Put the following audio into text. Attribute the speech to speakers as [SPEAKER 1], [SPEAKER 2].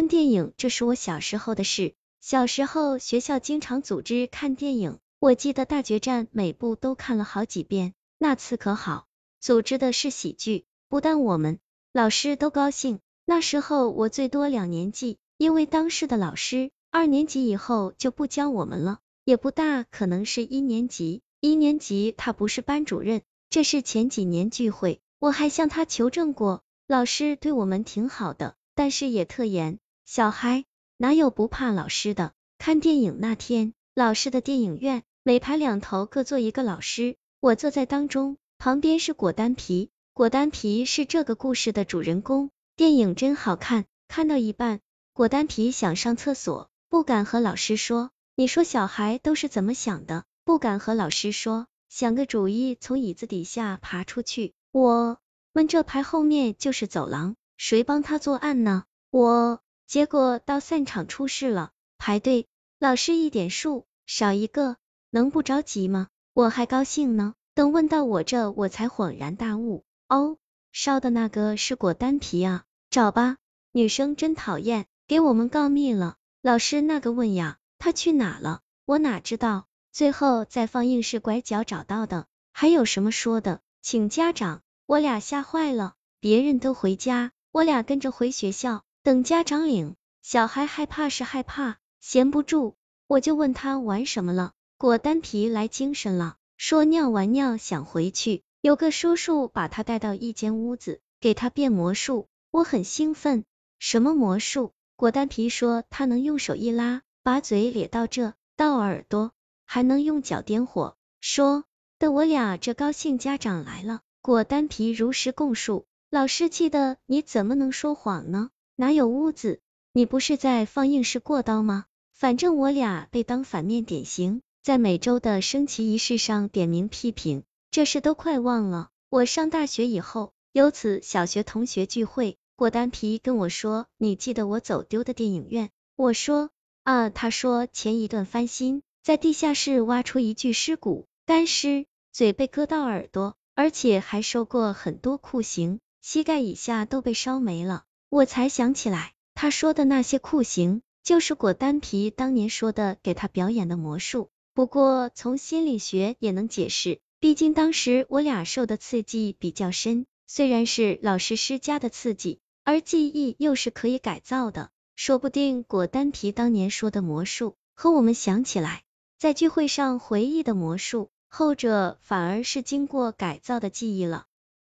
[SPEAKER 1] 看电影，这是我小时候的事。小时候学校经常组织看电影，我记得《大决战》每部都看了好几遍。那次可好，组织的是喜剧，不但我们老师都高兴。那时候我最多两年级，因为当时的老师二年级以后就不教我们了，也不大可能是一年级。一年级他不是班主任。这是前几年聚会，我还向他求证过。老师对我们挺好的，但是也特严。小孩哪有不怕老师的？看电影那天，老师的电影院每排两头各坐一个老师，我坐在当中，旁边是果丹皮。果丹皮是这个故事的主人公。电影真好看，看到一半，果丹皮想上厕所，不敢和老师说。你说小孩都是怎么想的？不敢和老师说，想个主意，从椅子底下爬出去。我。问这排后面就是走廊，谁帮他作案呢？我，结果到散场出事了，排队，老师一点数，少一个，能不着急吗？我还高兴呢，等问到我这，我才恍然大悟，哦，烧的那个是果丹皮啊，找吧，女生真讨厌，给我们告密了。老师那个问呀，他去哪了？我哪知道，最后在放映室拐角找到的，还有什么说的？请家长。我俩吓坏了，别人都回家，我俩跟着回学校，等家长领。小孩害怕是害怕，闲不住，我就问他玩什么了。果丹皮来精神了，说尿完尿想回去，有个叔叔把他带到一间屋子，给他变魔术。我很兴奋，什么魔术？果丹皮说他能用手一拉，把嘴咧到这，到耳朵，还能用脚点火。说的我俩这高兴，家长来了。果丹皮如实供述，老师气的你怎么能说谎呢？哪有屋子？你不是在放映室过刀吗？反正我俩被当反面典型，在每周的升旗仪式上点名批评，这事都快忘了。我上大学以后，有次小学同学聚会，果丹皮跟我说，你记得我走丢的电影院？我说啊，他说前一段翻新，在地下室挖出一具尸骨，干尸，嘴被割到耳朵。而且还受过很多酷刑，膝盖以下都被烧没了。我才想起来，他说的那些酷刑，就是果丹皮当年说的给他表演的魔术。不过从心理学也能解释，毕竟当时我俩受的刺激比较深，虽然是老师施加的刺激，而记忆又是可以改造的，说不定果丹皮当年说的魔术和我们想起来在聚会上回忆的魔术。后者反而是经过改造的记忆了。